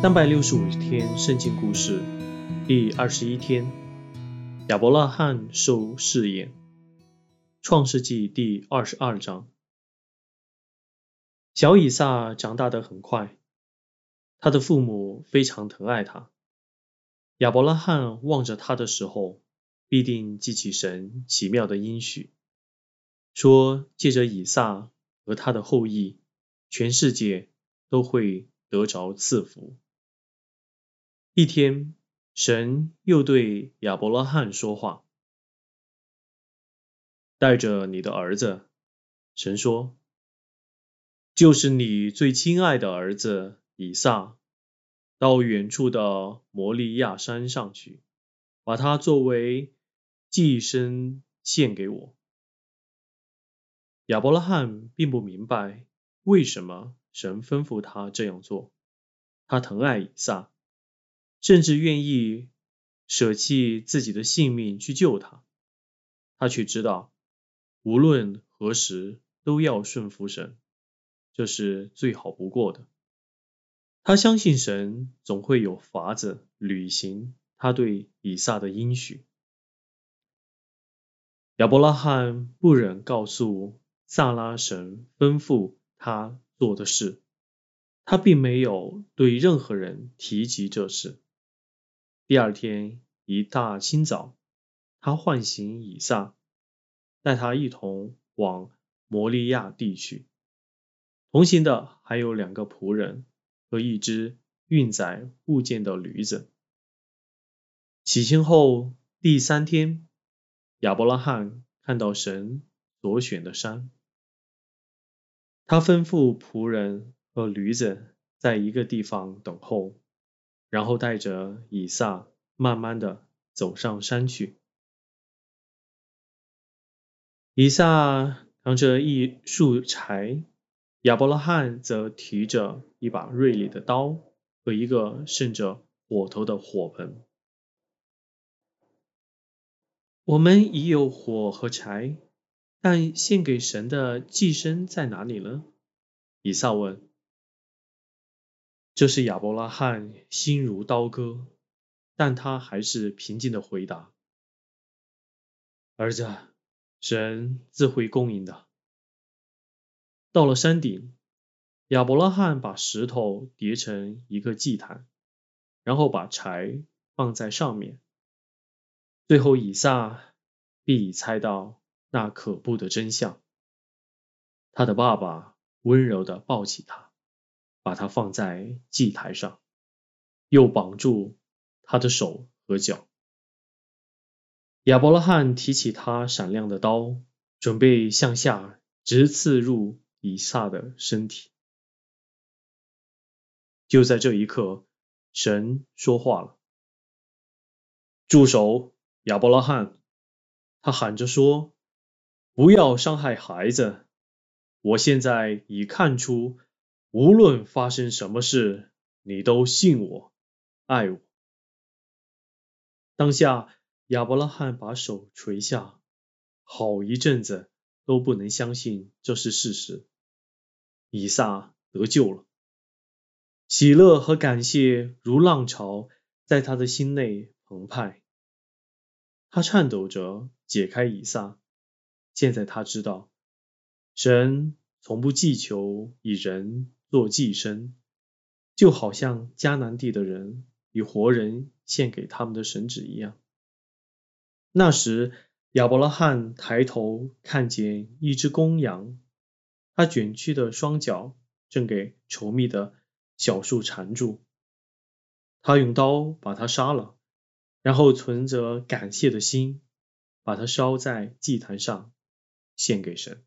三百六十五天圣经故事第二十一天，亚伯拉罕受试验。创世纪第二十二章。小以撒长大得很快，他的父母非常疼爱他。亚伯拉罕望着他的时候，必定记起神奇妙的应许，说借着以撒和他的后裔，全世界都会得着赐福。一天，神又对亚伯拉罕说话：“带着你的儿子，神说，就是你最亲爱的儿子以撒，到远处的摩利亚山上去，把他作为祭牲献给我。”亚伯拉罕并不明白为什么神吩咐他这样做，他疼爱以撒。甚至愿意舍弃自己的性命去救他，他却知道无论何时都要顺服神，这是最好不过的。他相信神总会有法子履行他对以撒的应许。亚伯拉罕不忍告诉萨拉神吩咐他做的事，他并没有对任何人提及这事。第二天一大清早，他唤醒以撒，带他一同往摩利亚地去。同行的还有两个仆人和一只运载物件的驴子。起行后第三天，亚伯拉罕看到神所选的山，他吩咐仆人和驴子在一个地方等候。然后带着以撒慢慢的走上山去。以撒扛着一束柴，亚伯拉罕则提着一把锐利的刀和一个盛着火头的火盆。我们已有火和柴，但献给神的祭牲在哪里呢？以撒问。这是亚伯拉罕心如刀割，但他还是平静的回答：“儿子，神自会供应的。”到了山顶，亚伯拉罕把石头叠成一个祭坛，然后把柴放在上面。最后，以撒必已猜到那可怖的真相。他的爸爸温柔的抱起他。把它放在祭台上，又绑住他的手和脚。亚伯拉罕提起他闪亮的刀，准备向下直刺入以撒的身体。就在这一刻，神说话了：“住手，亚伯拉罕！”他喊着说：“不要伤害孩子。我现在已看出。”无论发生什么事，你都信我，爱我。当下，亚伯拉罕把手垂下，好一阵子都不能相信这是事实。以撒得救了，喜乐和感谢如浪潮在他的心内澎湃。他颤抖着解开以撒，现在他知道，神从不祈求以人。做祭牲，就好像迦南地的人以活人献给他们的神旨一样。那时，亚伯拉罕抬头看见一只公羊，它卷曲的双脚正给稠密的小树缠住。他用刀把它杀了，然后存着感谢的心，把它烧在祭坛上，献给神。